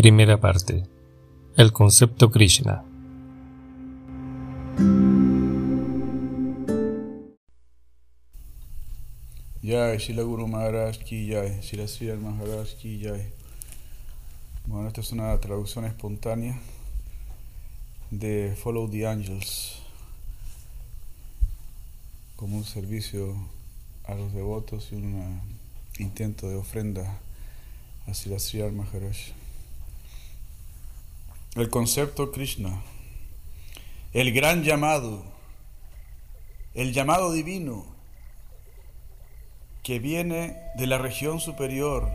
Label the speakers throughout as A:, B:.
A: Primera parte. El concepto Krishna.
B: Jai, Shila Guru Maharaj ki Jai, Shila Sri Maharaj ki Jai. Bueno, esta es una traducción espontánea de Follow the Angels como un servicio a los devotos y un intento de ofrenda a Sri Maharaj. El concepto Krishna, el gran llamado, el llamado divino que viene de la región superior,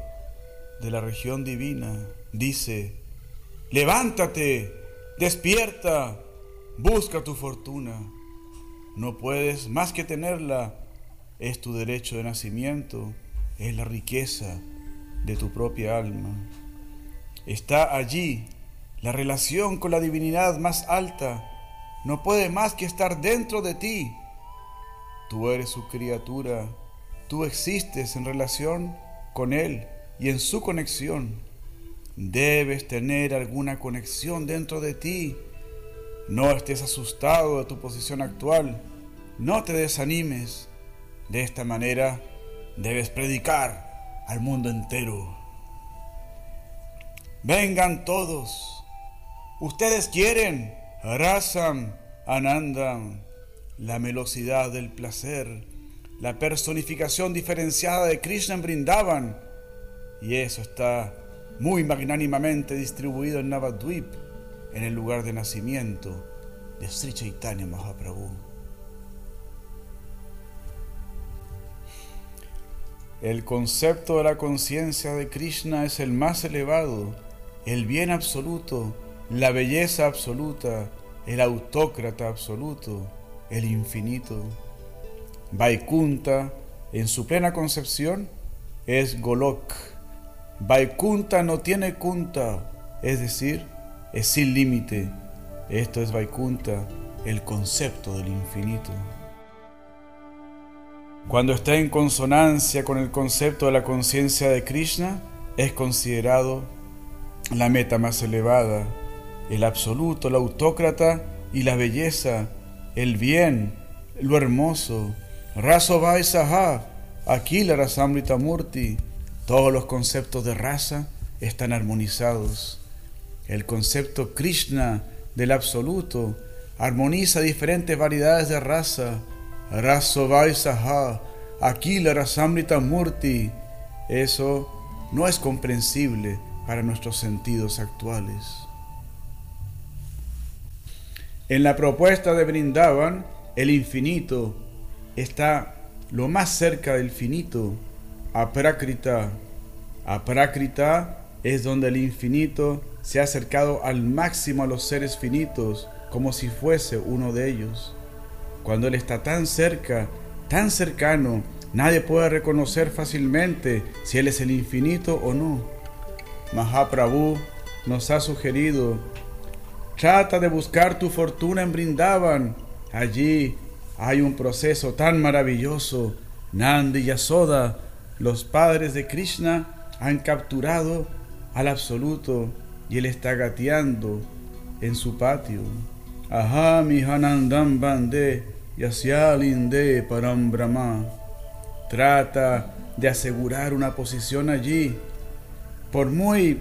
B: de la región divina, dice, levántate, despierta, busca tu fortuna. No puedes más que tenerla, es tu derecho de nacimiento, es la riqueza de tu propia alma. Está allí la relación con la divinidad más alta. No puede más que estar dentro de ti. Tú eres su criatura, tú existes en relación con Él y en su conexión. Debes tener alguna conexión dentro de ti no estés asustado de tu posición actual. No te desanimes. De esta manera debes predicar al mundo entero. Vengan todos. Ustedes quieren. Rasam, Anandam, la velocidad del placer, la personificación diferenciada de Krishna en Brindavan. Y eso está muy magnánimamente distribuido en Navadvip en el lugar de nacimiento de Sri Chaitanya Mahaprabhu. El concepto de la conciencia de Krishna es el más elevado, el bien absoluto, la belleza absoluta, el autócrata absoluto, el infinito. Vaikunta, en su plena concepción, es Golok. Vaikunta no tiene kunta, es decir, es sin límite. Esto es Vaikunta, el concepto del infinito. Cuando está en consonancia con el concepto de la conciencia de Krishna, es considerado la meta más elevada, el absoluto, el autócrata y la belleza, el bien, lo hermoso. Raso Saha, Akila Rasamrita Murti, todos los conceptos de raza están armonizados. El concepto Krishna del absoluto armoniza diferentes variedades de raza. Rasovai Saha, Akila Rasamrita Murti. Eso no es comprensible para nuestros sentidos actuales. En la propuesta de Brindavan, el infinito está lo más cerca del finito, Aprakrita. Aprakrita es donde el infinito se ha acercado al máximo a los seres finitos como si fuese uno de ellos. Cuando Él está tan cerca, tan cercano, nadie puede reconocer fácilmente si Él es el infinito o no. Mahaprabhu nos ha sugerido, trata de buscar tu fortuna en Brindavan. Allí hay un proceso tan maravilloso. Nandi y Yasoda, los padres de Krishna, han capturado al absoluto y él está gateando en su patio. Ajá, mi Hanandam Bande, Yasyalinde Param Brahma. Trata de asegurar una posición allí. Por muy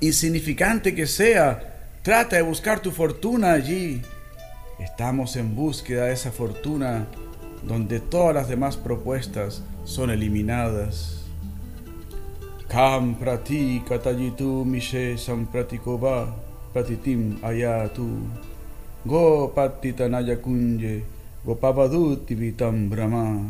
B: insignificante que sea, trata de buscar tu fortuna allí. Estamos en búsqueda de esa fortuna donde todas las demás propuestas son eliminadas. Kam prati katajitu mishe sampratikoba pratitim ayatu go patitanaya kunje go vitam brahma.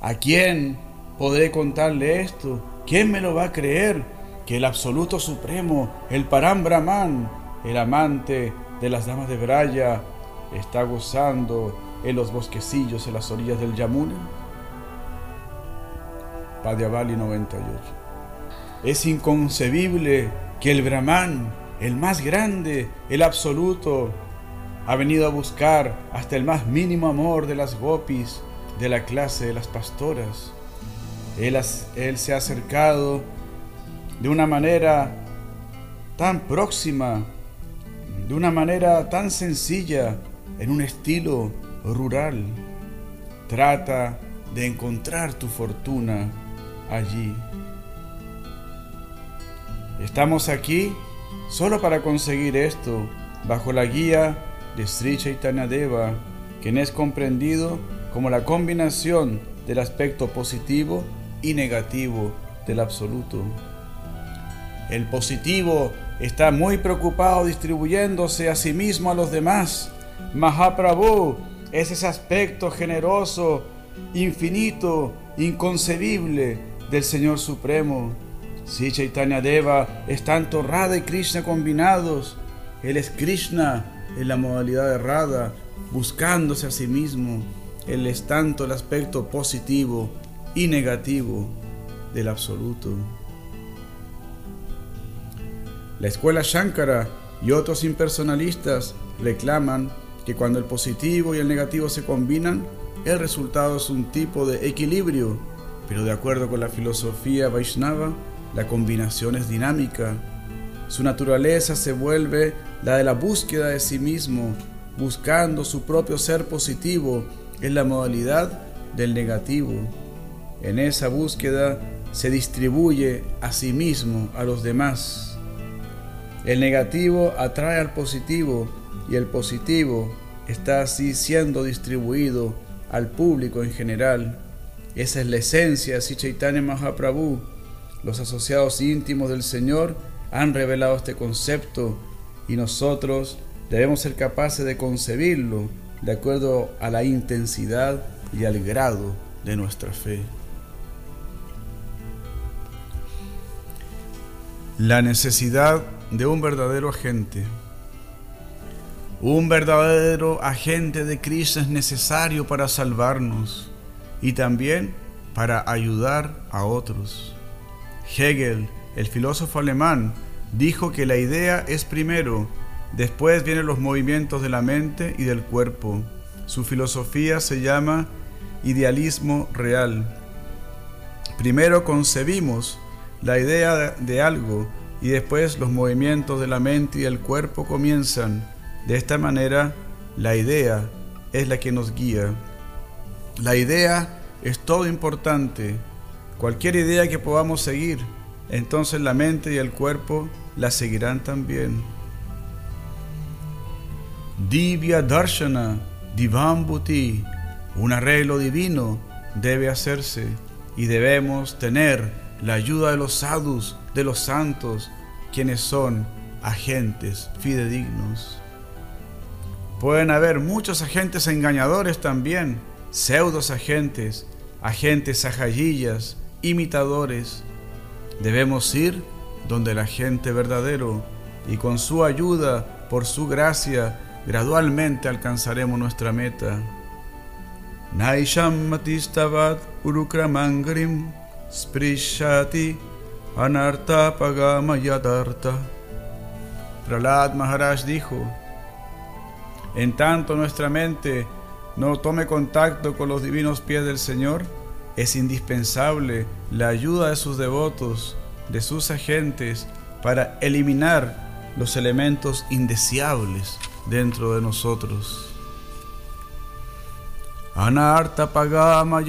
B: ¿A quién podré contarle esto? ¿Quién me lo va a creer? Que el absoluto supremo, el Param Brahman, el amante de las damas de Braya, está gozando en los bosquecillos en las orillas del Yamuna. Padhyavali 98. Es inconcebible que el Brahman, el más grande, el absoluto, ha venido a buscar hasta el más mínimo amor de las gopis de la clase de las pastoras. Él, él se ha acercado de una manera tan próxima, de una manera tan sencilla, en un estilo rural. Trata de encontrar tu fortuna allí. Estamos aquí solo para conseguir esto, bajo la guía de Sri Chaitanya Deva, quien es comprendido como la combinación del aspecto positivo y negativo del absoluto. El positivo está muy preocupado distribuyéndose a sí mismo a los demás. Mahaprabhu es ese aspecto generoso, infinito, inconcebible del Señor Supremo. Si Chaitanya Deva es tanto Radha y Krishna combinados, Él es Krishna en la modalidad errada, buscándose a sí mismo. Él es tanto el aspecto positivo y negativo del absoluto. La escuela Shankara y otros impersonalistas reclaman que cuando el positivo y el negativo se combinan, el resultado es un tipo de equilibrio, pero de acuerdo con la filosofía Vaishnava, la combinación es dinámica. Su naturaleza se vuelve la de la búsqueda de sí mismo, buscando su propio ser positivo en la modalidad del negativo. En esa búsqueda se distribuye a sí mismo a los demás. El negativo atrae al positivo y el positivo está así siendo distribuido al público en general. Esa es la esencia de Chaitanya Mahaprabhu. Los asociados íntimos del Señor han revelado este concepto y nosotros debemos ser capaces de concebirlo de acuerdo a la intensidad y al grado de nuestra fe. La necesidad de un verdadero agente. Un verdadero agente de Cristo es necesario para salvarnos y también para ayudar a otros. Hegel, el filósofo alemán, dijo que la idea es primero, después vienen los movimientos de la mente y del cuerpo. Su filosofía se llama idealismo real. Primero concebimos la idea de algo y después los movimientos de la mente y el cuerpo comienzan. De esta manera, la idea es la que nos guía. La idea es todo importante. Cualquier idea que podamos seguir, entonces la mente y el cuerpo la seguirán también. Divya Darshana, Divambuti, un arreglo divino debe hacerse y debemos tener la ayuda de los sadhus, de los santos, quienes son agentes fidedignos. Pueden haber muchos agentes engañadores también, pseudos agentes, agentes ajayillas, imitadores. Debemos ir donde la gente verdadero y con su ayuda, por su gracia, gradualmente alcanzaremos nuestra meta. Naisham Matistavat Urukramangrim Sprishati Anarta Pagama Yadarta. Pralad Maharaj dijo, en tanto nuestra mente no tome contacto con los divinos pies del Señor, es indispensable la ayuda de sus devotos, de sus agentes, para eliminar los elementos indeseables dentro de nosotros. Anarta pagama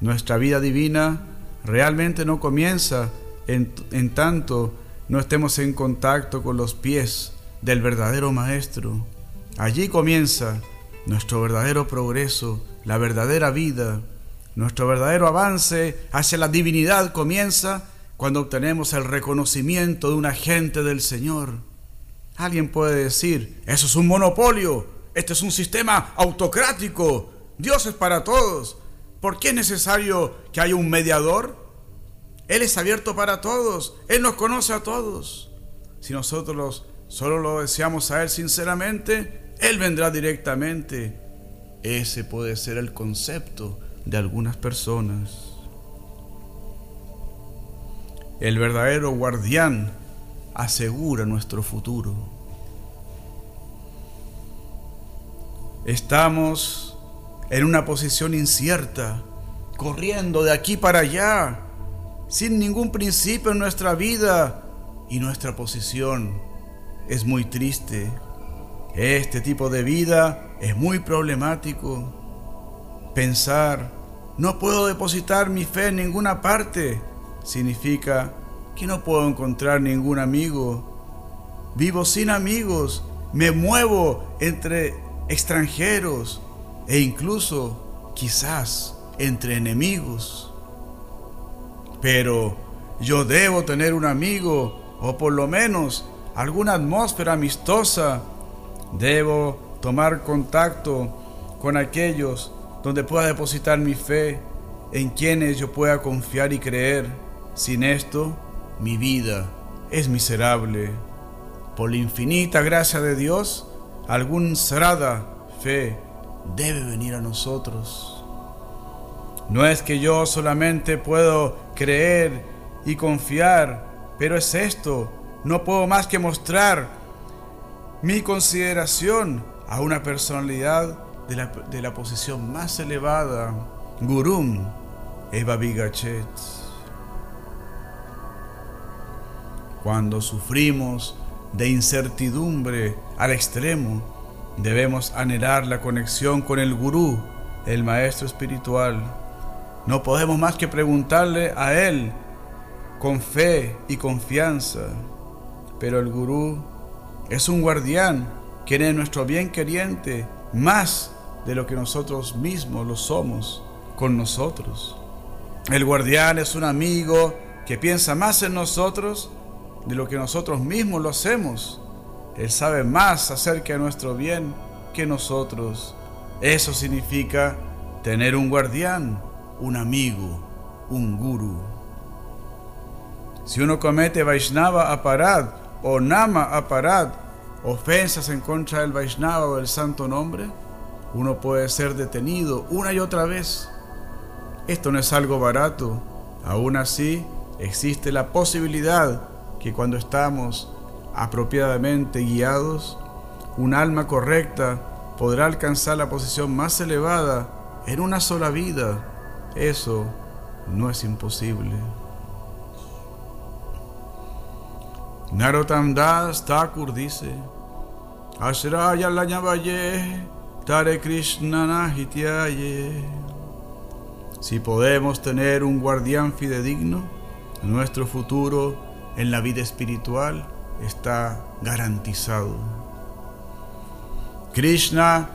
B: Nuestra vida divina realmente no comienza en, en tanto no estemos en contacto con los pies del verdadero Maestro. Allí comienza nuestro verdadero progreso, la verdadera vida. Nuestro verdadero avance hacia la divinidad comienza cuando obtenemos el reconocimiento de un agente del Señor. Alguien puede decir, eso es un monopolio, este es un sistema autocrático, Dios es para todos. ¿Por qué es necesario que haya un mediador? Él es abierto para todos, Él nos conoce a todos. Si nosotros solo lo deseamos a Él sinceramente, Él vendrá directamente. Ese puede ser el concepto de algunas personas. El verdadero guardián asegura nuestro futuro. estamos en una posición incierta, corriendo de aquí para allá, sin ningún principio en nuestra vida y nuestra posición es muy triste. Este tipo de vida es muy problemático. Pensar, no puedo depositar mi fe en ninguna parte, significa que no puedo encontrar ningún amigo. Vivo sin amigos, me muevo entre extranjeros e incluso quizás entre enemigos. Pero yo debo tener un amigo o por lo menos alguna atmósfera amistosa. Debo tomar contacto con aquellos donde pueda depositar mi fe, en quienes yo pueda confiar y creer. Sin esto, mi vida es miserable. Por la infinita gracia de Dios, algún sarada fe debe venir a nosotros. No es que yo solamente puedo creer y confiar, pero es esto, no puedo más que mostrar mi consideración a una personalidad de la, de la posición más elevada, Gurum Eva Bigachet. Cuando sufrimos de incertidumbre al extremo, debemos anhelar la conexión con el gurú, el maestro espiritual. No podemos más que preguntarle a él con fe y confianza. Pero el gurú es un guardián, quien es nuestro bien queriente, más de lo que nosotros mismos lo somos con nosotros. El guardián es un amigo que piensa más en nosotros de lo que nosotros mismos lo hacemos. Él sabe más acerca de nuestro bien que nosotros. Eso significa tener un guardián, un amigo, un guru. Si uno comete Vaishnava aparad o Nama aparad, ofensas en contra del Vaishnava o del santo nombre, uno puede ser detenido una y otra vez. Esto no es algo barato. Aún así, existe la posibilidad que cuando estamos apropiadamente guiados, un alma correcta podrá alcanzar la posición más elevada en una sola vida. Eso no es imposible. Narottam Das Thakur dice, Ashraya Lañavaye, Tare Krishna Nahityaye. Si podemos tener un guardián fidedigno, nuestro futuro en la vida espiritual está garantizado. Krishna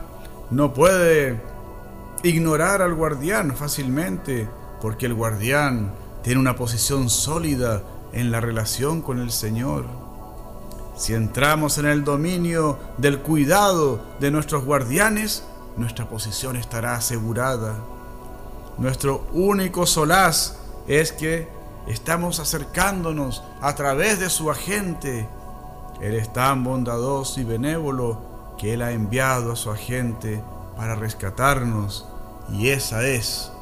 B: no puede ignorar al guardián fácilmente porque el guardián tiene una posición sólida en la relación con el Señor. Si entramos en el dominio del cuidado de nuestros guardianes, nuestra posición estará asegurada. Nuestro único solaz es que estamos acercándonos a través de su agente. Él es tan bondadoso y benévolo que Él ha enviado a su agente para rescatarnos y esa es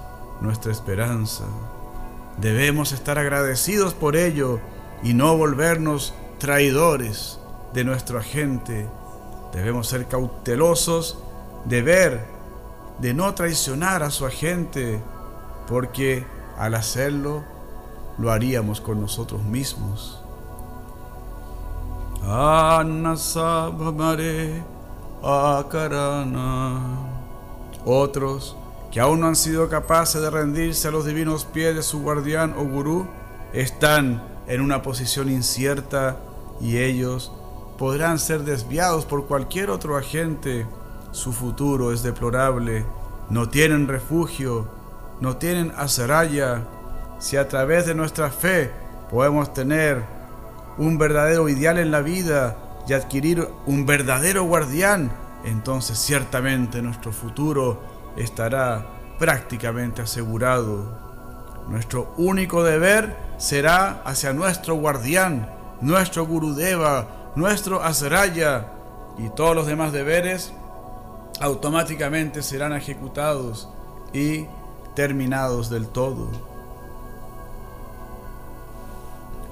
B: nuestra esperanza. Debemos estar agradecidos por ello y no volvernos traidores de nuestro agente. Debemos ser cautelosos de ver, de no traicionar a su agente, porque al hacerlo lo haríamos con nosotros mismos. Otros que aún no han sido capaces de rendirse a los divinos pies de su guardián o gurú, están en una posición incierta y ellos podrán ser desviados por cualquier otro agente. Su futuro es deplorable, no tienen refugio, no tienen azaraya. Si a través de nuestra fe podemos tener un verdadero ideal en la vida y adquirir un verdadero guardián, entonces ciertamente nuestro futuro estará prácticamente asegurado. Nuestro único deber será hacia nuestro guardián, nuestro Gurudeva, nuestro Asraya y todos los demás deberes automáticamente serán ejecutados y terminados del todo.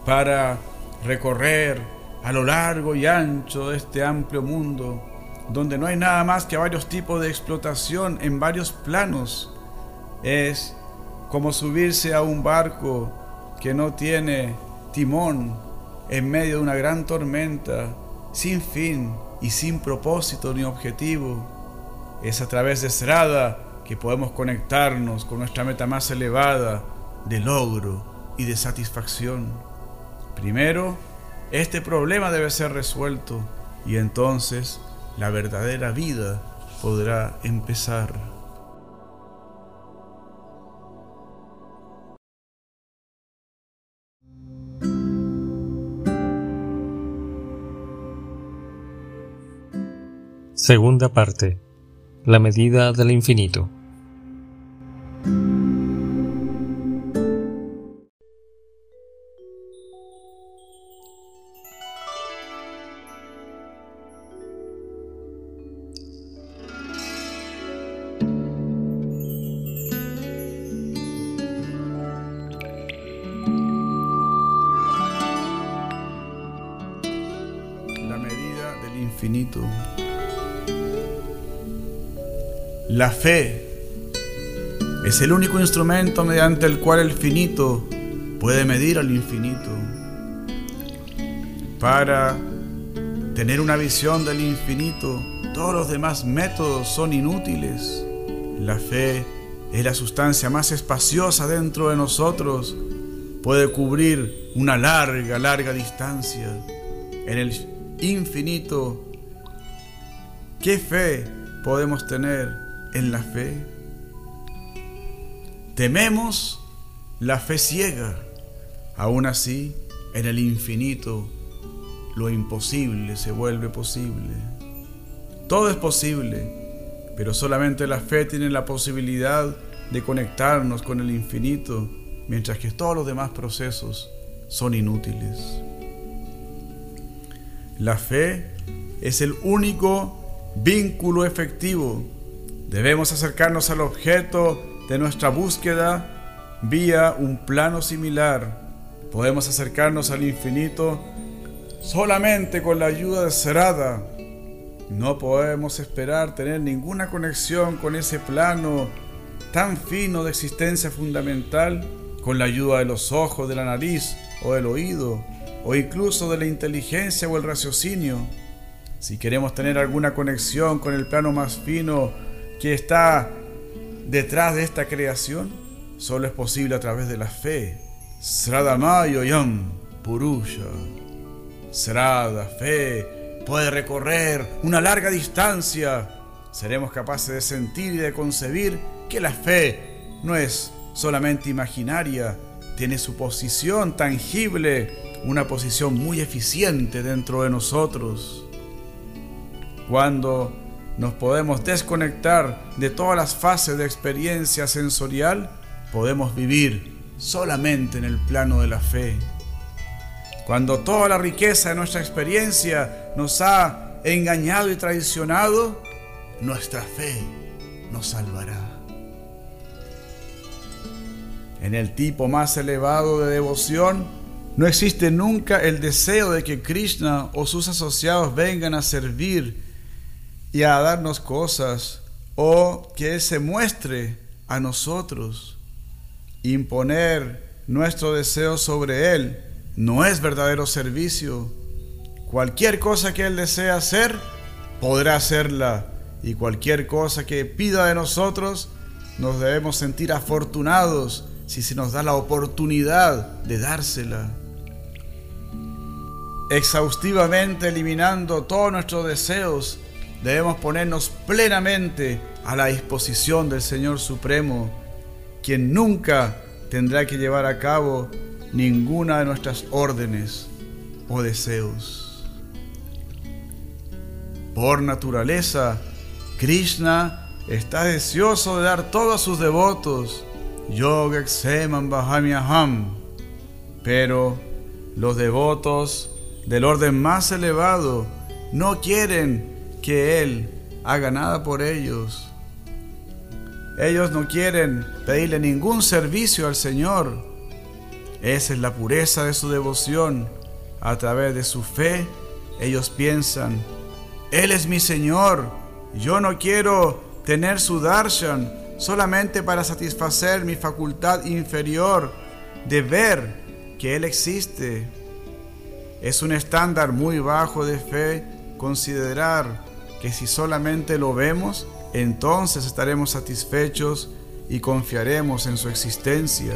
B: Para recorrer a lo largo y ancho de este amplio mundo, donde no hay nada más que varios tipos de explotación en varios planos. Es como subirse a un barco que no tiene timón en medio de una gran tormenta, sin fin y sin propósito ni objetivo. Es a través de Srada que podemos conectarnos con nuestra meta más elevada de logro y de satisfacción. Primero, este problema debe ser resuelto y entonces la verdadera vida podrá empezar.
A: Segunda parte. La medida del infinito.
B: Fe es el único instrumento mediante el cual el finito puede medir al infinito. Para tener una visión del infinito, todos los demás métodos son inútiles. La fe es la sustancia más espaciosa dentro de nosotros. Puede cubrir una larga, larga distancia. En el infinito, ¿qué fe podemos tener en la fe? Tememos la fe ciega. Aún así, en el infinito, lo imposible se vuelve posible. Todo es posible, pero solamente la fe tiene la posibilidad de conectarnos con el infinito, mientras que todos los demás procesos son inútiles. La fe es el único vínculo efectivo. Debemos acercarnos al objeto de nuestra búsqueda vía un plano similar. Podemos acercarnos al infinito solamente con la ayuda de Serada. No podemos esperar tener ninguna conexión con ese plano tan fino de existencia fundamental con la ayuda de los ojos, de la nariz o del oído o incluso de la inteligencia o el raciocinio. Si queremos tener alguna conexión con el plano más fino que está detrás de esta creación, solo es posible a través de la fe. Sradamayo Yam Purusha. Srada, fe, puede recorrer una larga distancia. Seremos capaces de sentir y de concebir que la fe no es solamente imaginaria, tiene su posición tangible una posición muy eficiente dentro de nosotros. Cuando nos podemos desconectar de todas las fases de experiencia sensorial, podemos vivir solamente en el plano de la fe. Cuando toda la riqueza de nuestra experiencia nos ha engañado y traicionado, nuestra fe nos salvará. En el tipo más elevado de devoción, no existe nunca el deseo de que Krishna o sus asociados vengan a servir y a darnos cosas o que se muestre a nosotros. Imponer nuestro deseo sobre Él no es verdadero servicio. Cualquier cosa que Él desea hacer, podrá hacerla. Y cualquier cosa que pida de nosotros, nos debemos sentir afortunados si se nos da la oportunidad de dársela exhaustivamente eliminando todos nuestros deseos, debemos ponernos plenamente a la disposición del Señor Supremo, quien nunca tendrá que llevar a cabo ninguna de nuestras órdenes o deseos. Por naturaleza, Krishna está deseoso de dar todo a sus devotos, Yoga Bahamiaham, pero los devotos del orden más elevado no quieren que Él haga nada por ellos. Ellos no quieren pedirle ningún servicio al Señor. Esa es la pureza de su devoción. A través de su fe, ellos piensan Él es mi Señor. Yo no quiero tener su darshan solamente para satisfacer mi facultad inferior de ver que Él existe. Es un estándar muy bajo de fe considerar que si solamente lo vemos, entonces estaremos satisfechos y confiaremos en su existencia.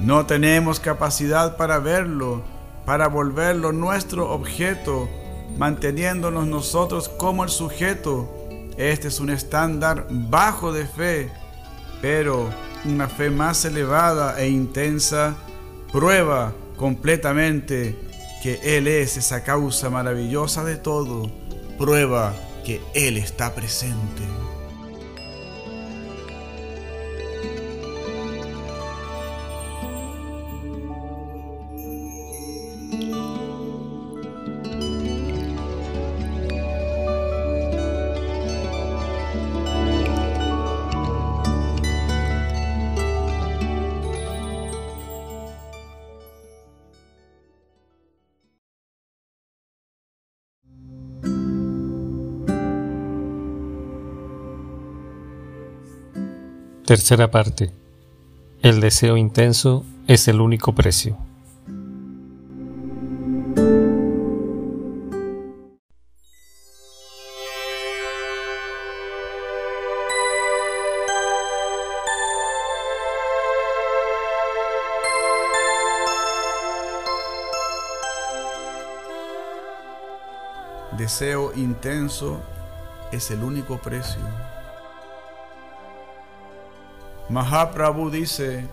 B: No tenemos capacidad para verlo, para volverlo nuestro objeto, manteniéndonos nosotros como el sujeto. Este es un estándar bajo de fe, pero una fe más elevada e intensa prueba completamente que Él es esa causa maravillosa de todo, prueba que Él está presente.
A: Tercera parte. El deseo intenso es el único precio.
B: Deseo intenso es el único precio. Mahaprabhu dice,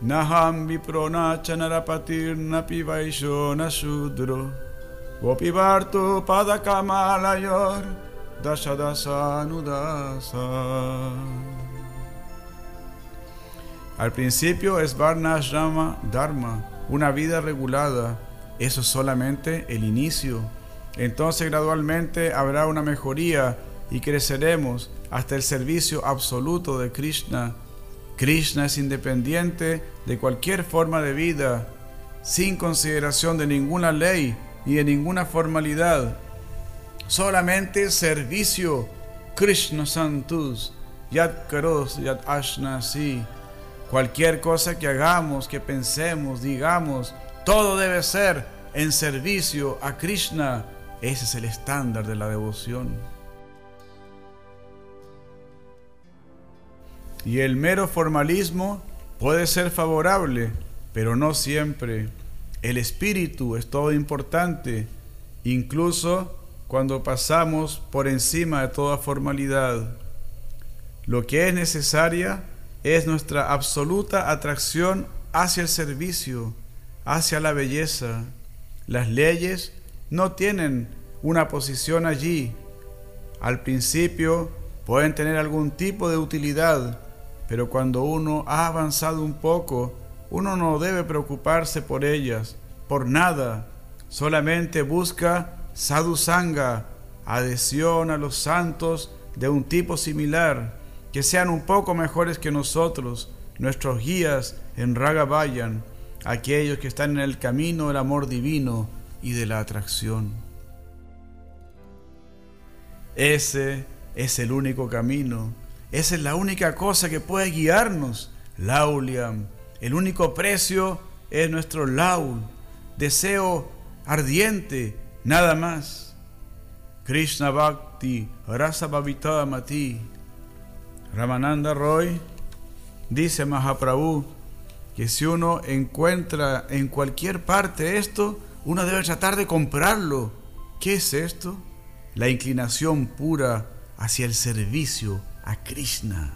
B: Naham viprona chanarapatir napi vaishona shudro, gopivartu padakamalayor dashadasa nudasa. Al principio es Varnashrama Dharma, una vida regulada. Eso es solamente el inicio. Entonces gradualmente habrá una mejoría y creceremos hasta el servicio absoluto de Krishna. Krishna es independiente de cualquier forma de vida, sin consideración de ninguna ley ni de ninguna formalidad. Solamente servicio. Krishna Santus, Yat Karos, Yat Ashnasi. Cualquier cosa que hagamos, que pensemos, digamos, todo debe ser en servicio a Krishna. Ese es el estándar de la devoción. Y el mero formalismo puede ser favorable, pero no siempre. El espíritu es todo importante, incluso cuando pasamos por encima de toda formalidad. Lo que es necesaria es nuestra absoluta atracción hacia el servicio, hacia la belleza. Las leyes no tienen una posición allí. Al principio pueden tener algún tipo de utilidad, pero cuando uno ha avanzado un poco, uno no debe preocuparse por ellas, por nada, solamente busca sadhusanga, adhesión a los santos de un tipo similar, que sean un poco mejores que nosotros, nuestros guías en Ragavayan, aquellos que están en el camino del amor divino y de la atracción. Ese es el único camino esa es la única cosa que puede guiarnos. Lauliam. El único precio es nuestro laul. Deseo ardiente, nada más. Krishna Bhakti, Rasa Mati. Ramananda Roy dice Mahaprabhu que si uno encuentra en cualquier parte esto, uno debe tratar de comprarlo. ¿Qué es esto? La inclinación pura hacia el servicio a Krishna.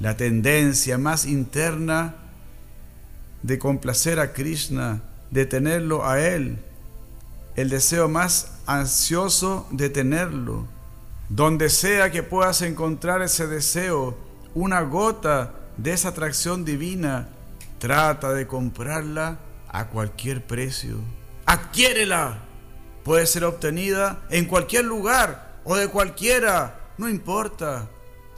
B: La tendencia más interna de complacer a Krishna, de tenerlo a Él. El deseo más ansioso de tenerlo. Donde sea que puedas encontrar ese deseo, una gota de esa atracción divina, trata de comprarla a cualquier precio. Adquiérela. Puede ser obtenida en cualquier lugar o de cualquiera no importa.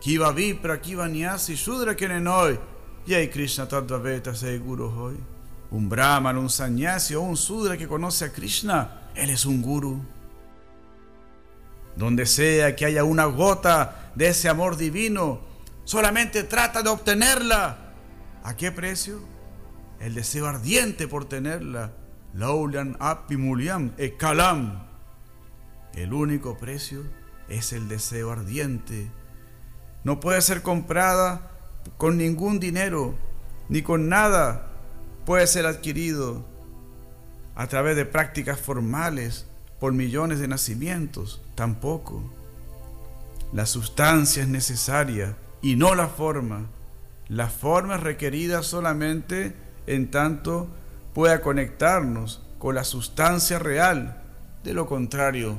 B: Kiva Vipra, Kiva Nyasi, Shudra Kenenoi. Y ahí Krishna Tadvaveta seguro hoy. Un Brahman, un Sanyasi o un Sudra que conoce a Krishna, él es un guru. donde sea que haya una gota de ese amor divino, solamente trata de obtenerla. ¿A qué precio? El deseo ardiente por tenerla. Laulian apimuliam e kalam. El único precio es el deseo ardiente. No puede ser comprada con ningún dinero, ni con nada puede ser adquirido a través de prácticas formales por millones de nacimientos, tampoco. La sustancia es necesaria y no la forma. La forma es requerida solamente en tanto pueda conectarnos con la sustancia real. De lo contrario,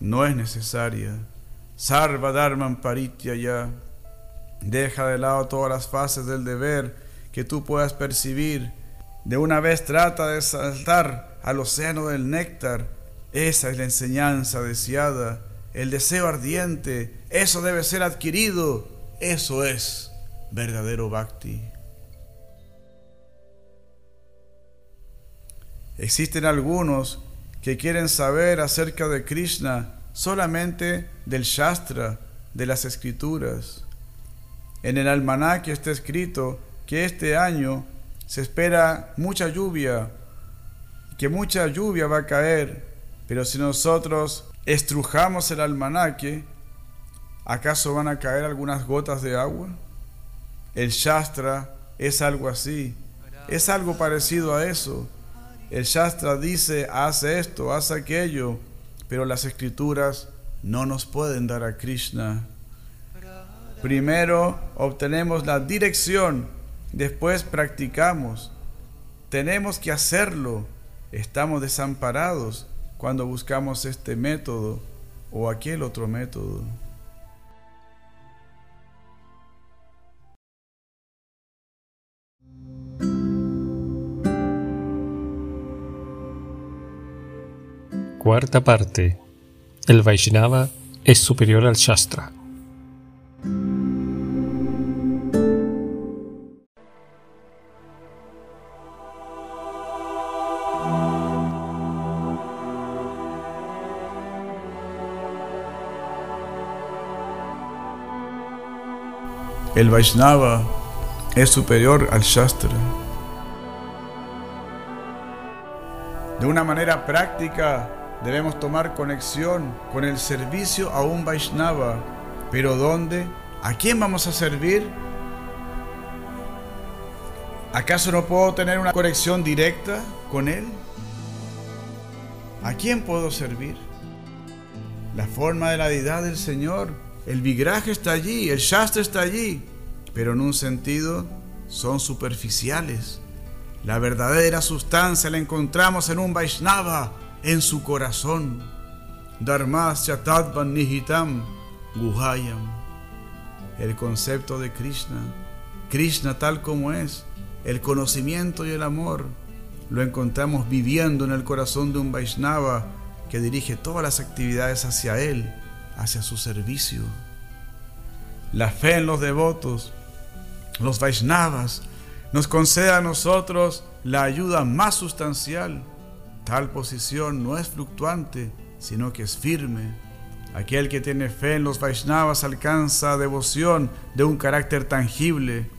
B: no es necesaria. Sarva Dharman Paritya ya. Deja de lado todas las fases del deber que tú puedas percibir. De una vez trata de saltar al océano del néctar. Esa es la enseñanza deseada, el deseo ardiente. Eso debe ser adquirido. Eso es verdadero bhakti. Existen algunos que quieren saber acerca de Krishna solamente del Shastra, de las escrituras. En el almanaque está escrito que este año se espera mucha lluvia, que mucha lluvia va a caer, pero si nosotros estrujamos el almanaque, ¿acaso van a caer algunas gotas de agua? El Shastra es algo así, es algo parecido a eso. El Shastra dice, hace esto, hace aquello, pero las escrituras no nos pueden dar a Krishna. Primero obtenemos la dirección, después practicamos. Tenemos que hacerlo. Estamos desamparados cuando buscamos este método o aquel otro método.
A: Cuarta parte. El Vaishnava es superior al Shastra.
B: El Vaishnava es superior al Shastra. De una manera práctica, debemos tomar conexión con el servicio a un Vaishnava. Pero ¿dónde? ¿A quién vamos a servir? ¿Acaso no puedo tener una conexión directa con él? ¿A quién puedo servir? La forma de la deidad del Señor, el vigraje está allí, el shastra está allí, pero en un sentido son superficiales. La verdadera sustancia la encontramos en un Vaishnava, en su corazón. Dharmasya Tatvan Nihitam Guhayam. El concepto de Krishna, Krishna tal como es, el conocimiento y el amor, lo encontramos viviendo en el corazón de un Vaishnava que dirige todas las actividades hacia él, hacia su servicio. La fe en los devotos, los Vaishnavas, nos concede a nosotros la ayuda más sustancial Tal posición no es fluctuante, sino que es firme. Aquel que tiene fe en los Vaishnavas alcanza devoción de un carácter tangible.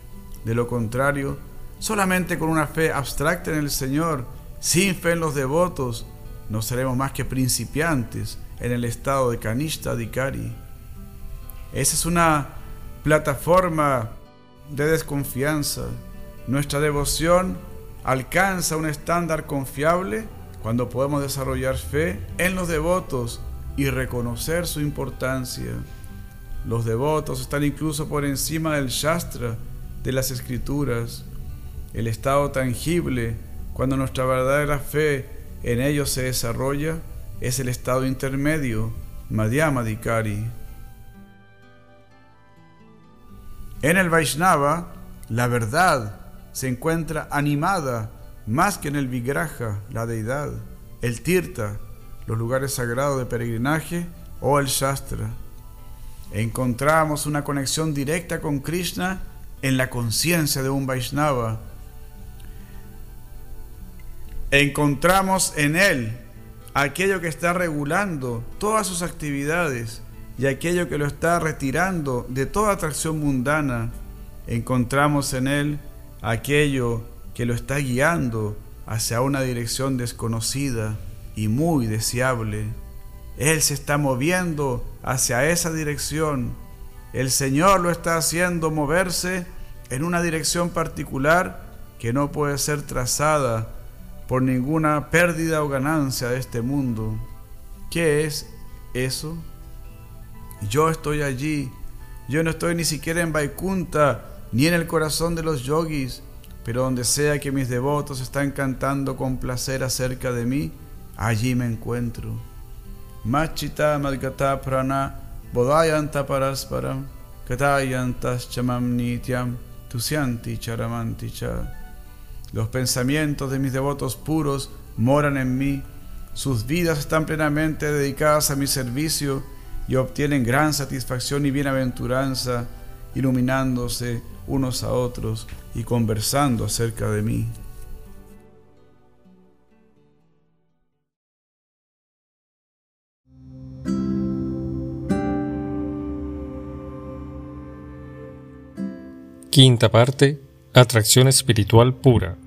B: De lo contrario, solamente con una fe abstracta en el Señor, sin fe en los devotos, no seremos más que principiantes en el estado de Kanishta Dikari. Esa es una plataforma de desconfianza. Nuestra devoción alcanza un estándar confiable cuando podemos desarrollar fe en los devotos y reconocer su importancia. Los devotos están incluso por encima del Shastra, de las escrituras. El estado tangible, cuando nuestra verdadera fe en ellos se desarrolla, es el estado intermedio, Madhyamadikari. En el Vaishnava, la verdad se encuentra animada más que en el Vigraha, la deidad, el Tirta, los lugares sagrados de peregrinaje o el Shastra. Encontramos una conexión directa con Krishna en la conciencia de un Vaishnava. Encontramos en él aquello que está regulando todas sus actividades y aquello que lo está retirando de toda atracción mundana. Encontramos en Él aquello que lo está guiando hacia una dirección desconocida y muy deseable. Él se está moviendo hacia esa dirección. El Señor lo está haciendo moverse en una dirección particular que no puede ser trazada por ninguna pérdida o ganancia de este mundo. ¿Qué es eso? Yo estoy allí. Yo no estoy ni siquiera en Vaikunta ni en el corazón de los yogis, pero donde sea que mis devotos están cantando con placer acerca de mí, allí me encuentro. Machita Madgata Prana Bodayanta Parasparam Katayantas Chamam Nityam Tusyanti Charamanti Cha. Los pensamientos de mis devotos puros moran en mí, sus vidas están plenamente dedicadas a mi servicio y obtienen gran satisfacción y bienaventuranza, iluminándose unos a otros y conversando acerca de mí.
A: Quinta parte. Atracción espiritual pura.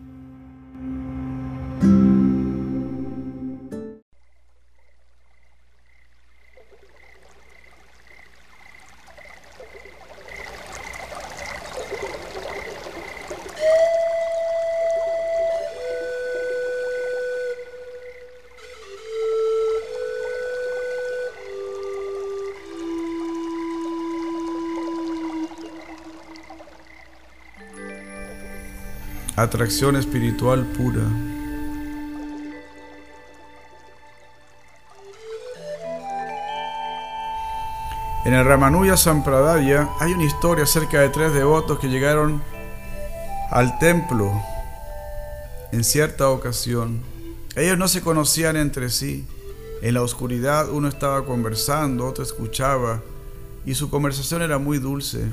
B: Atracción espiritual pura. En el Ramanuja Sampradaya hay una historia acerca de tres devotos que llegaron al templo en cierta ocasión. Ellos no se conocían entre sí. En la oscuridad uno estaba conversando, otro escuchaba y su conversación era muy dulce.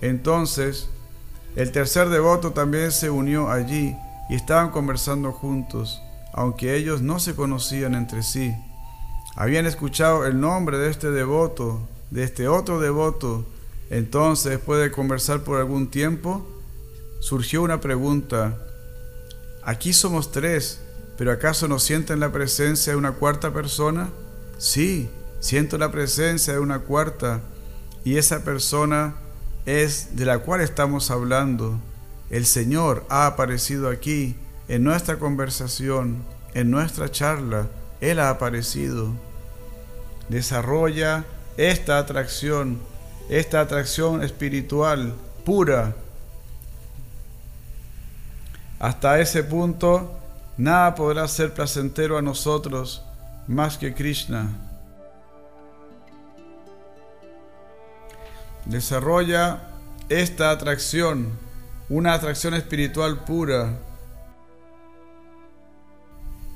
B: Entonces el tercer devoto también se unió allí y estaban conversando juntos, aunque ellos no se conocían entre sí. Habían escuchado el nombre de este devoto, de este otro devoto. Entonces, después de conversar por algún tiempo, surgió una pregunta. Aquí somos tres, pero ¿acaso no sienten la presencia de una cuarta persona? Sí, siento la presencia de una cuarta. Y esa persona es de la cual estamos hablando. El Señor ha aparecido aquí en nuestra conversación, en nuestra charla. Él ha aparecido. Desarrolla esta atracción, esta atracción espiritual pura. Hasta ese punto, nada podrá ser placentero a nosotros más que Krishna. Desarrolla esta atracción, una atracción espiritual pura.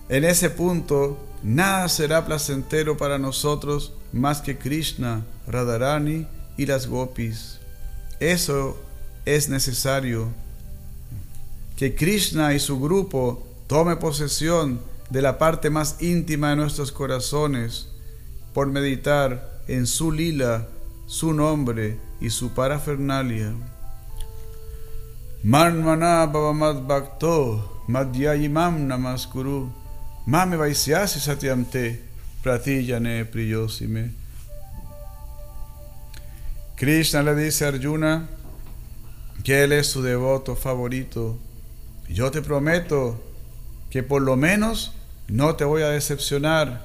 B: En ese punto, nada será placentero para nosotros más que Krishna, Radharani y las gopis. Eso es necesario. Que Krishna y su grupo tome posesión de la parte más íntima de nuestros corazones por meditar en su lila su nombre y su parafernalia. Manmana Bhavamad Bhakto Madhyayimam Namaskuru Mame Vaisyasi Satyamte Pratiyane Priyosime. Krishna le dice a Arjuna que él es su devoto favorito. Yo te prometo que por lo menos no te voy a decepcionar.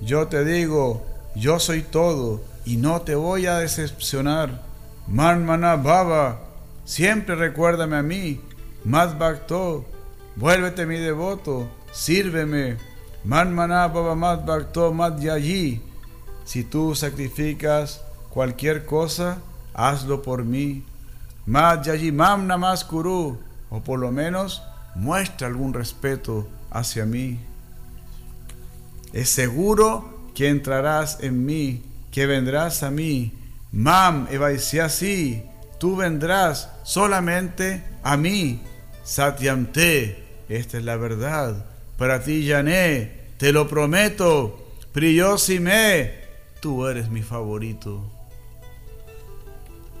B: Yo te digo, yo soy todo y no te voy a decepcionar. Manmana Baba, siempre recuérdame a mí. Mad Bhakto, vuélvete mi devoto, sírveme. Manmana Baba Mad Bhakto Mad Yayi. Si tú sacrificas cualquier cosa, hazlo por mí. Mad Yayi Mam Namaskuru, o por lo menos muestra algún respeto hacia mí. Es seguro que entrarás en mí que vendrás a mí. Mam, así, tú vendrás solamente a mí. Satyamte, esta es la verdad. Para ti, Yané, te lo prometo, me, tú eres mi favorito.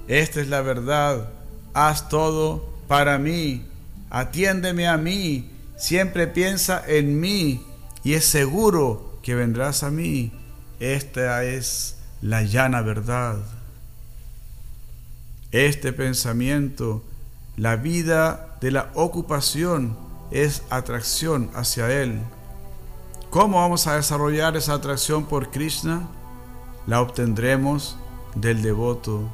B: Esta es la verdad, haz todo para mí, atiéndeme a mí, siempre piensa en mí y es seguro que vendrás a mí. Esta es la llana verdad. Este pensamiento, la vida de la ocupación, es atracción hacia Él. ¿Cómo vamos a desarrollar esa atracción por Krishna? La obtendremos del devoto.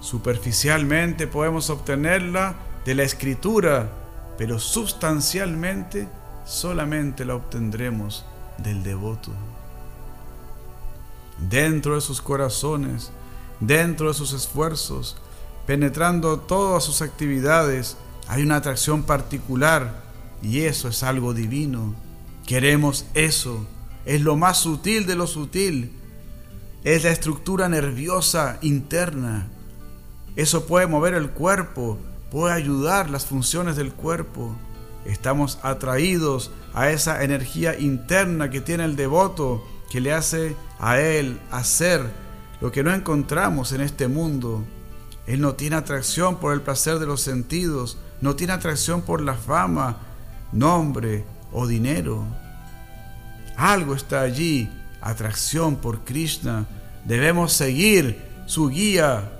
B: Superficialmente podemos obtenerla de la escritura, pero sustancialmente solamente la obtendremos del devoto. Dentro de sus corazones, dentro de sus esfuerzos, penetrando todas sus actividades, hay una atracción particular y eso es algo divino. Queremos eso. Es lo más sutil de lo sutil. Es la estructura nerviosa interna. Eso puede mover el cuerpo, puede ayudar las funciones del cuerpo. Estamos atraídos a esa energía interna que tiene el devoto, que le hace a él hacer lo que no encontramos en este mundo. Él no tiene atracción por el placer de los sentidos, no tiene atracción por la fama, nombre o dinero. Algo está allí, atracción por Krishna. Debemos seguir su guía.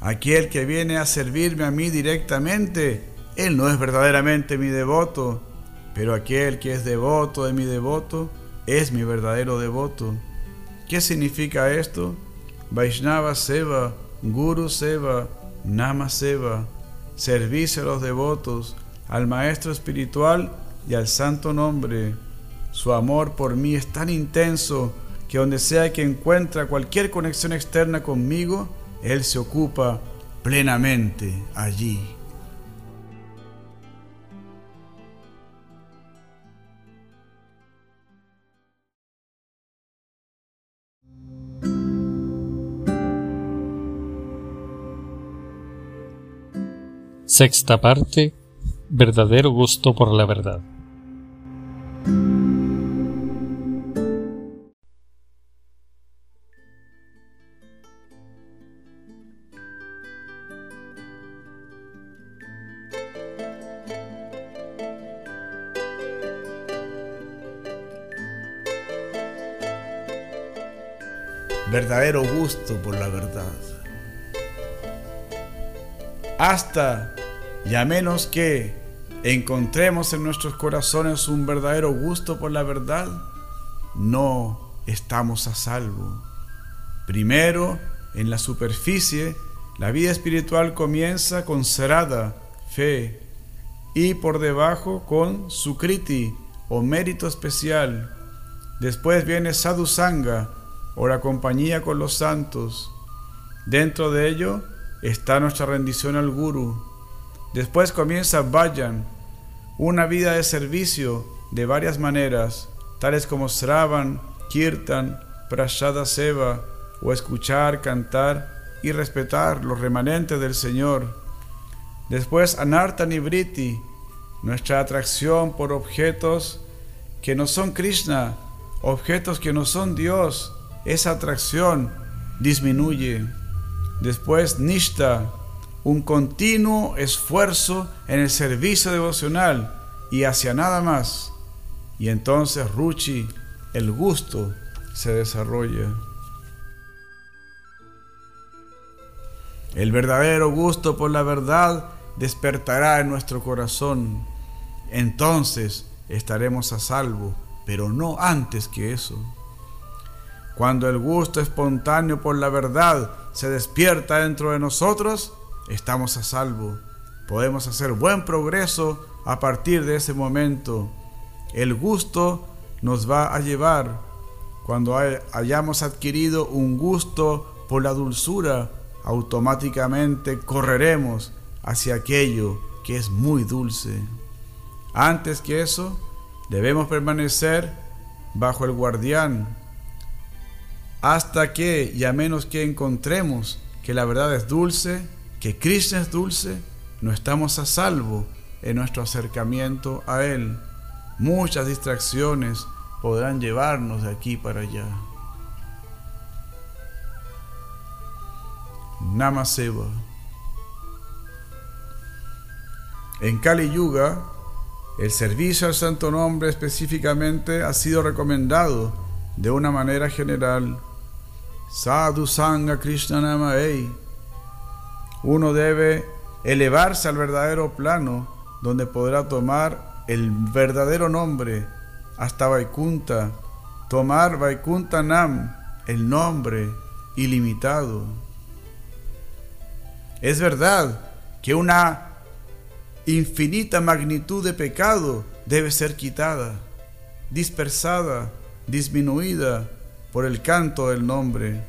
B: Aquel que viene a servirme a mí directamente, él no es verdaderamente mi devoto, pero aquel que es devoto de mi devoto, es mi verdadero devoto. ¿Qué significa esto? Vaishnava Seva, Guru Seva, Nama Seva, servicio a los devotos, al Maestro Espiritual y al Santo Nombre. Su amor por mí es tan intenso que donde sea que encuentra cualquier conexión externa conmigo, Él se ocupa plenamente allí.
A: Sexta parte. Verdadero gusto por la verdad.
B: verdadero gusto por la verdad. Hasta y a menos que encontremos en nuestros corazones un verdadero gusto por la verdad, no estamos a salvo. Primero, en la superficie, la vida espiritual comienza con serada, fe, y por debajo con sukriti o mérito especial. Después viene sadhusanga o la compañía con los santos. Dentro de ello está nuestra rendición al guru Después comienza Vayan, una vida de servicio de varias maneras, tales como Sravan, Kirtan, Prashada Seva, o escuchar, cantar y respetar los remanentes del Señor. Después Anarta Nibriti, nuestra atracción por objetos que no son Krishna, objetos que no son Dios, esa atracción disminuye. Después Nishta, un continuo esfuerzo en el servicio devocional y hacia nada más. Y entonces Ruchi, el gusto, se desarrolla. El verdadero gusto por la verdad despertará en nuestro corazón. Entonces estaremos a salvo, pero no antes que eso. Cuando el gusto espontáneo por la verdad se despierta dentro de nosotros, estamos a salvo. Podemos hacer buen progreso a partir de ese momento. El gusto nos va a llevar, cuando hayamos adquirido un gusto por la dulzura, automáticamente correremos hacia aquello que es muy dulce. Antes que eso, debemos permanecer bajo el guardián hasta que, y a menos que encontremos que la verdad es dulce, que Krishna es dulce, no estamos a salvo en nuestro acercamiento a Él. muchas distracciones podrán llevarnos de aquí para allá. Namaseva. En Kali Yuga, el servicio al Santo Nombre específicamente ha sido recomendado de una manera general. Sadhu Sangha Krishna Namaei. Uno debe elevarse al verdadero plano donde podrá tomar el verdadero nombre hasta Vaikunta, tomar Vaikunta Nam, el nombre ilimitado. Es verdad que una infinita magnitud de pecado debe ser quitada, dispersada, disminuida por el canto del nombre.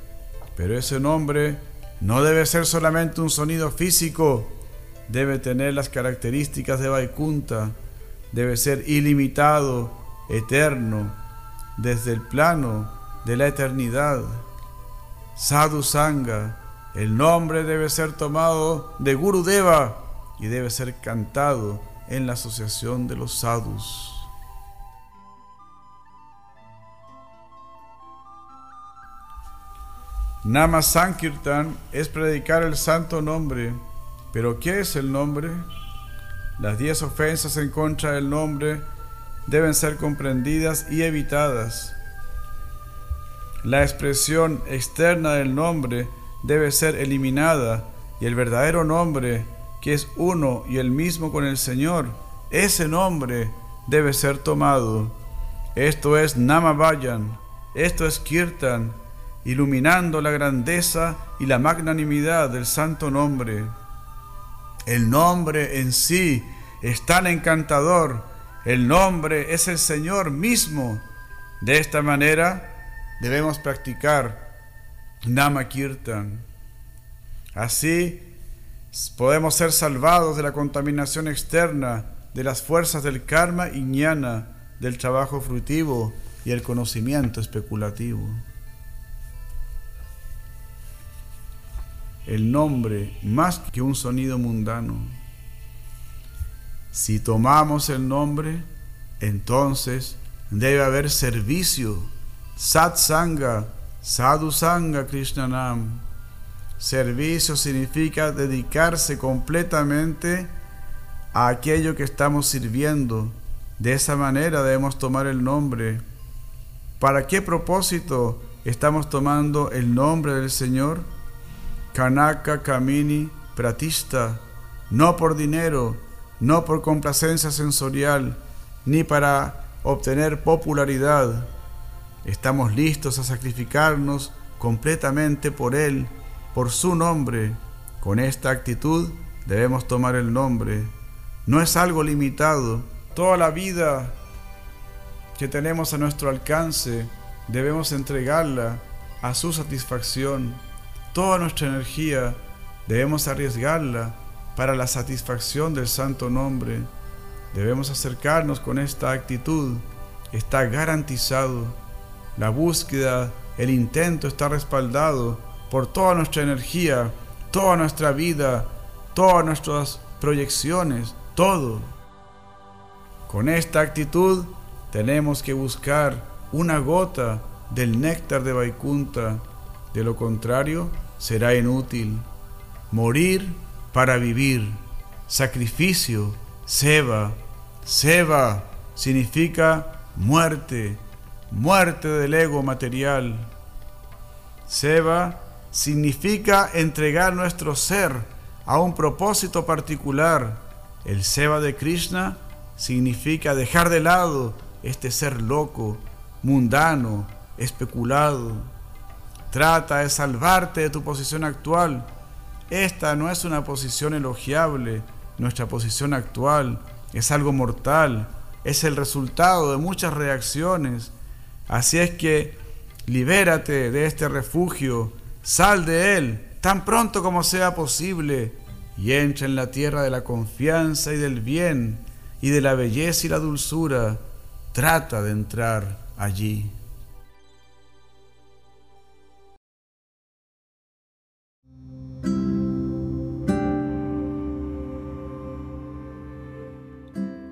B: Pero ese nombre no debe ser solamente un sonido físico, debe tener las características de Vaikunta, debe ser ilimitado, eterno, desde el plano de la eternidad. Sadhu Sangha, el nombre debe ser tomado de Guru Deva y debe ser cantado en la asociación de los sadhus. Nama Sankirtan es predicar el santo nombre. ¿Pero qué es el nombre? Las diez ofensas en contra del nombre deben ser comprendidas y evitadas. La expresión externa del nombre debe ser eliminada y el verdadero nombre que es uno y el mismo con el Señor, ese nombre debe ser tomado. Esto es Namavayan, esto es Kirtan, iluminando la grandeza y la magnanimidad del santo nombre. El nombre en sí es tan encantador, el nombre es el Señor mismo. De esta manera debemos practicar Nama Kirtan. Así podemos ser salvados de la contaminación externa, de las fuerzas del karma y ñana, del trabajo frutivo y el conocimiento especulativo. El nombre más que un sonido mundano. Si tomamos el nombre, entonces debe haber servicio, satsanga, sadhusanga krishnanam Servicio significa dedicarse completamente a aquello que estamos sirviendo. De esa manera debemos tomar el nombre. ¿Para qué propósito estamos tomando el nombre del Señor? Kanaka Kamini Pratista, no por dinero, no por complacencia sensorial, ni para obtener popularidad. Estamos listos a sacrificarnos completamente por Él por su nombre. Con esta actitud debemos tomar el nombre. No es algo limitado. Toda la vida que tenemos a nuestro alcance debemos entregarla a su satisfacción. Toda nuestra energía debemos arriesgarla para la satisfacción del santo nombre. Debemos acercarnos con esta actitud. Está garantizado. La búsqueda, el intento está respaldado por toda nuestra energía, toda nuestra vida, todas nuestras proyecciones, todo. Con esta actitud tenemos que buscar una gota del néctar de Vaikunta, de lo contrario será inútil. Morir para vivir, sacrificio, seba. Seba significa muerte, muerte del ego material. Seba significa entregar nuestro ser a un propósito particular. El Seva de Krishna significa dejar de lado este ser loco, mundano, especulado. Trata de salvarte de tu posición actual. Esta no es una posición elogiable. Nuestra posición actual es algo mortal. Es el resultado de muchas reacciones. Así es que libérate de este refugio Sal de él tan pronto como sea posible y entra en la tierra de la confianza y del bien y de la belleza y la dulzura. Trata de entrar allí.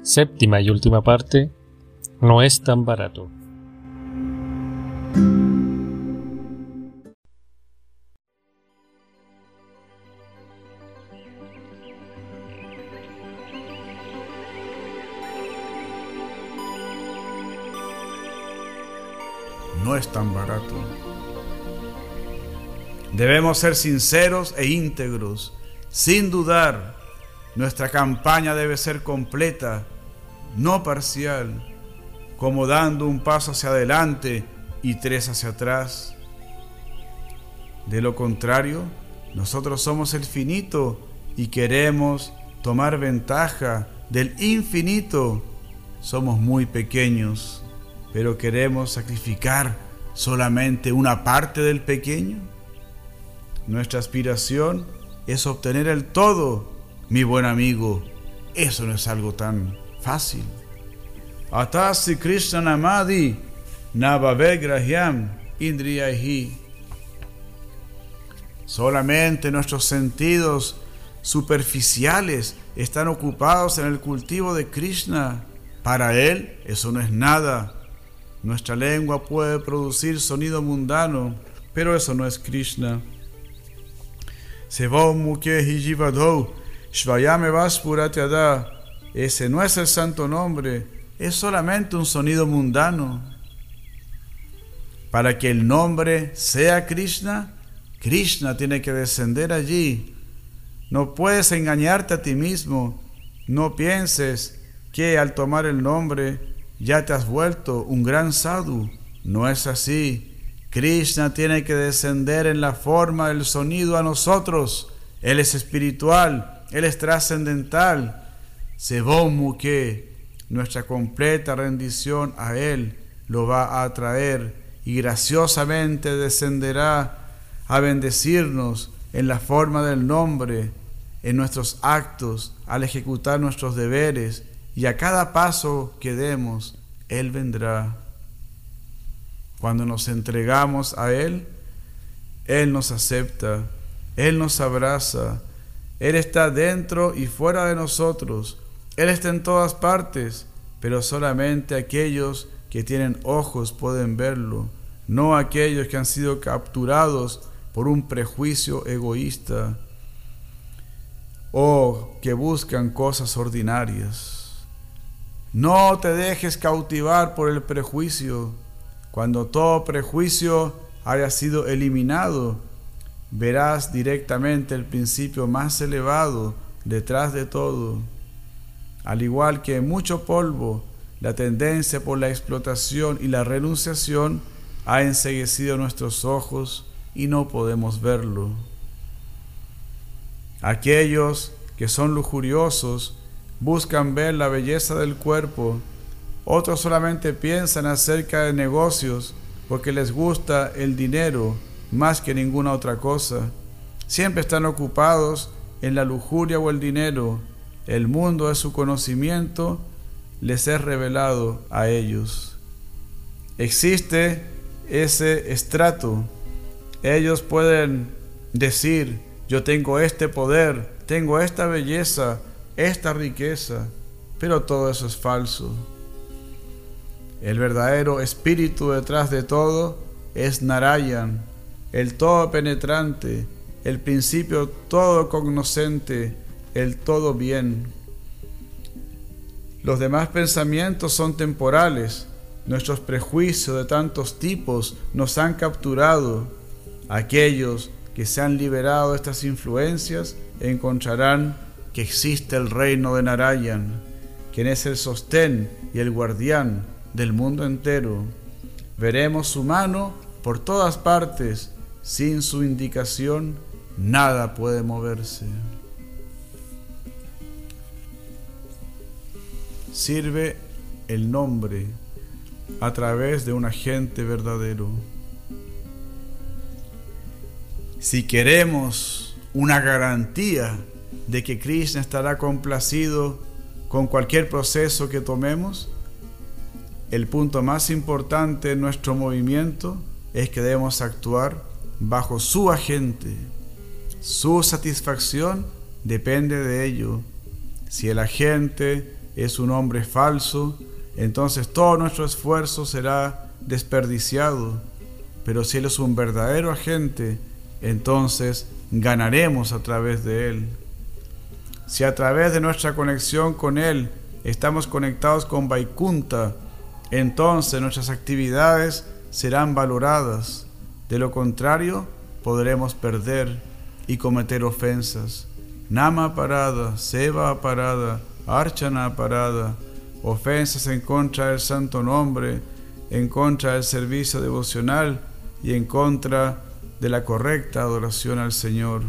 A: Séptima y última parte no es tan barato.
B: No es tan barato. Debemos ser sinceros e íntegros, sin dudar. Nuestra campaña debe ser completa, no parcial, como dando un paso hacia adelante y tres hacia atrás. De lo contrario, nosotros somos el finito y queremos tomar ventaja del infinito. Somos muy pequeños, pero queremos sacrificar solamente una parte del pequeño. Nuestra aspiración es obtener el todo, mi buen amigo. Eso no es algo tan fácil. Atasi Krishna Namadi Navavegrahyam Indriyahi. Solamente nuestros sentidos superficiales están ocupados en el cultivo de Krishna. Para él eso no es nada. Nuestra lengua puede producir sonido mundano, pero eso no es Krishna. Ese no es el santo nombre, es solamente un sonido mundano. Para que el nombre sea Krishna, Krishna tiene que descender allí. No puedes engañarte a ti mismo. No pienses que al tomar el nombre ya te has vuelto un gran sadhu. No es así. Krishna tiene que descender en la forma del sonido a nosotros. Él es espiritual, Él es trascendental. Sebom que nuestra completa rendición a Él lo va a atraer y graciosamente descenderá a bendecirnos en la forma del nombre, en nuestros actos, al ejecutar nuestros deberes y a cada paso que demos, Él vendrá. Cuando nos entregamos a Él, Él nos acepta, Él nos abraza, Él está dentro y fuera de nosotros, Él está en todas partes, pero solamente aquellos que tienen ojos pueden verlo, no aquellos que han sido capturados por un prejuicio egoísta o que buscan cosas ordinarias. No te dejes cautivar por el prejuicio, cuando todo prejuicio haya sido eliminado, verás directamente el principio más elevado detrás de todo. Al igual que mucho polvo, la tendencia por la explotación y la renunciación ha enseguecido nuestros ojos y no podemos verlo. Aquellos que son lujuriosos buscan ver la belleza del cuerpo otros solamente piensan acerca de negocios porque les gusta el dinero más que ninguna otra cosa. Siempre están ocupados en la lujuria o el dinero. El mundo de su conocimiento les es revelado a ellos. Existe ese estrato. Ellos pueden decir, yo tengo este poder, tengo esta belleza, esta riqueza, pero todo eso es falso. El verdadero espíritu detrás de todo es Narayan, el todo penetrante, el principio todo cognoscente, el todo bien. Los demás pensamientos son temporales. Nuestros prejuicios de tantos tipos nos han capturado. Aquellos que se han liberado de estas influencias encontrarán que existe el reino de Narayan, quien es el sostén y el guardián del mundo entero. Veremos su mano por todas partes. Sin su indicación, nada puede moverse. Sirve el nombre a través de un agente verdadero. Si queremos una garantía de que Krishna estará complacido con cualquier proceso que tomemos, el punto más importante en nuestro movimiento es que debemos actuar bajo su agente. Su satisfacción depende de ello. Si el agente es un hombre falso, entonces todo nuestro esfuerzo será desperdiciado. Pero si Él es un verdadero agente, entonces ganaremos a través de Él. Si a través de nuestra conexión con Él estamos conectados con Vaikunta, entonces nuestras actividades serán valoradas. De lo contrario, podremos perder y cometer ofensas. Nama parada, Seva parada, Archana parada, ofensas en contra del santo nombre, en contra del servicio devocional y en contra de la correcta adoración al Señor.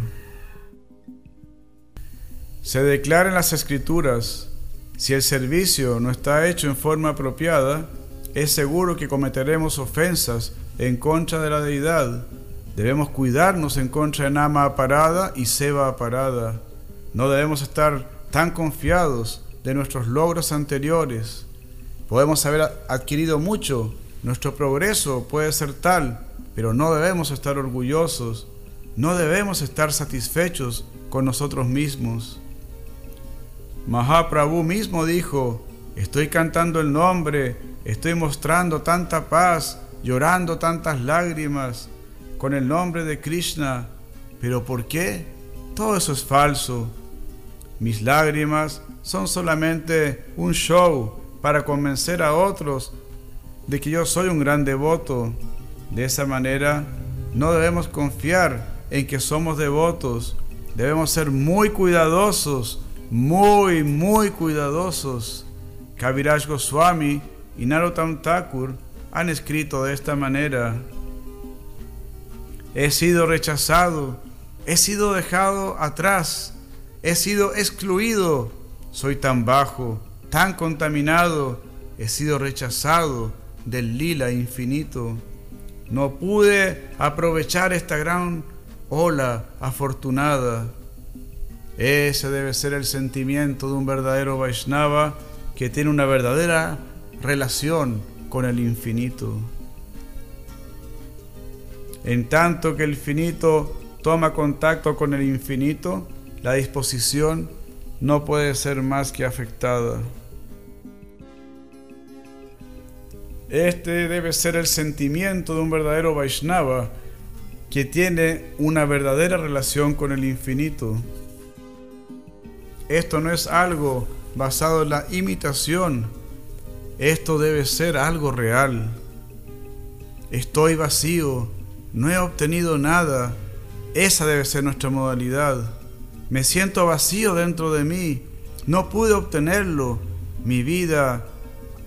B: Se declara en las escrituras, si el servicio no está hecho en forma apropiada, es seguro que cometeremos ofensas en contra de la deidad. Debemos cuidarnos en contra de Nama parada y Seba parada. No debemos estar tan confiados de nuestros logros anteriores. Podemos haber adquirido mucho, nuestro progreso puede ser tal, pero no debemos estar orgullosos, no debemos estar satisfechos con nosotros mismos. Mahaprabhu mismo dijo, estoy cantando el nombre, estoy mostrando tanta paz, llorando tantas lágrimas con el nombre de Krishna, pero ¿por qué? Todo eso es falso. Mis lágrimas son solamente un show para convencer a otros de que yo soy un gran devoto. De esa manera, no debemos confiar en que somos devotos. Debemos ser muy cuidadosos, muy, muy cuidadosos. Kaviraj Goswami y Narottam Thakur han escrito de esta manera. He sido rechazado, he sido dejado atrás He sido excluido. Soy tan bajo, tan contaminado. He sido rechazado del lila infinito. No pude aprovechar esta gran ola afortunada. Ese debe ser el sentimiento de un verdadero Vaishnava que tiene una verdadera relación con el infinito. En tanto que el finito toma contacto con el infinito, la disposición no puede ser más que afectada. Este debe ser el sentimiento de un verdadero Vaishnava que tiene una verdadera relación con el infinito. Esto no es algo basado en la imitación, esto debe ser algo real. Estoy vacío, no he obtenido nada, esa debe ser nuestra modalidad. Me siento vacío dentro de mí. No pude obtenerlo. Mi vida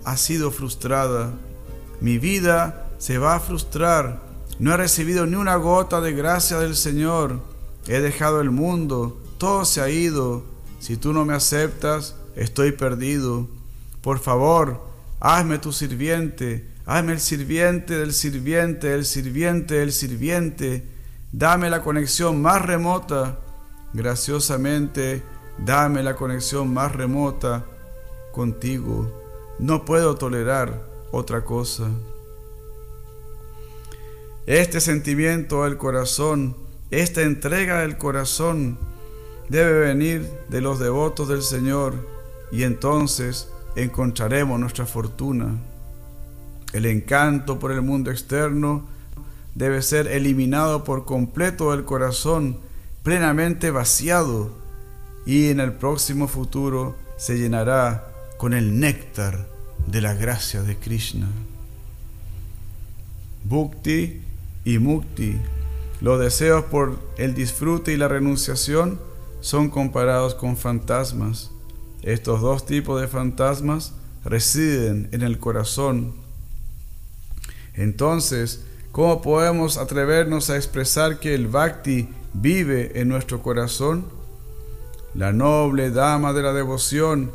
B: ha sido frustrada. Mi vida se va a frustrar. No he recibido ni una gota de gracia del Señor. He dejado el mundo. Todo se ha ido. Si tú no me aceptas, estoy perdido. Por favor, hazme tu sirviente. Hazme el sirviente del sirviente, el sirviente del sirviente. Dame la conexión más remota Graciosamente, dame la conexión más remota contigo. No puedo tolerar otra cosa. Este sentimiento del corazón, esta entrega del corazón, debe venir de los devotos del Señor y entonces encontraremos nuestra fortuna. El encanto por el mundo externo debe ser eliminado por completo del corazón plenamente vaciado y en el próximo futuro se llenará con el néctar de la gracia de Krishna. Bhukti y Mukti, los deseos por el disfrute y la renunciación, son comparados con fantasmas. Estos dos tipos de fantasmas residen en el corazón. Entonces, ¿cómo podemos atrevernos a expresar que el bhakti vive en nuestro corazón? ¿La noble dama de la devoción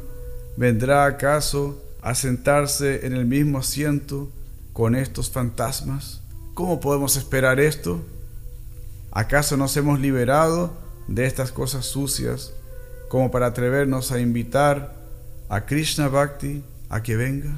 B: vendrá acaso a sentarse en el mismo asiento con estos fantasmas? ¿Cómo podemos esperar esto? ¿Acaso nos hemos liberado de estas cosas sucias como para atrevernos a invitar a Krishna Bhakti a que venga?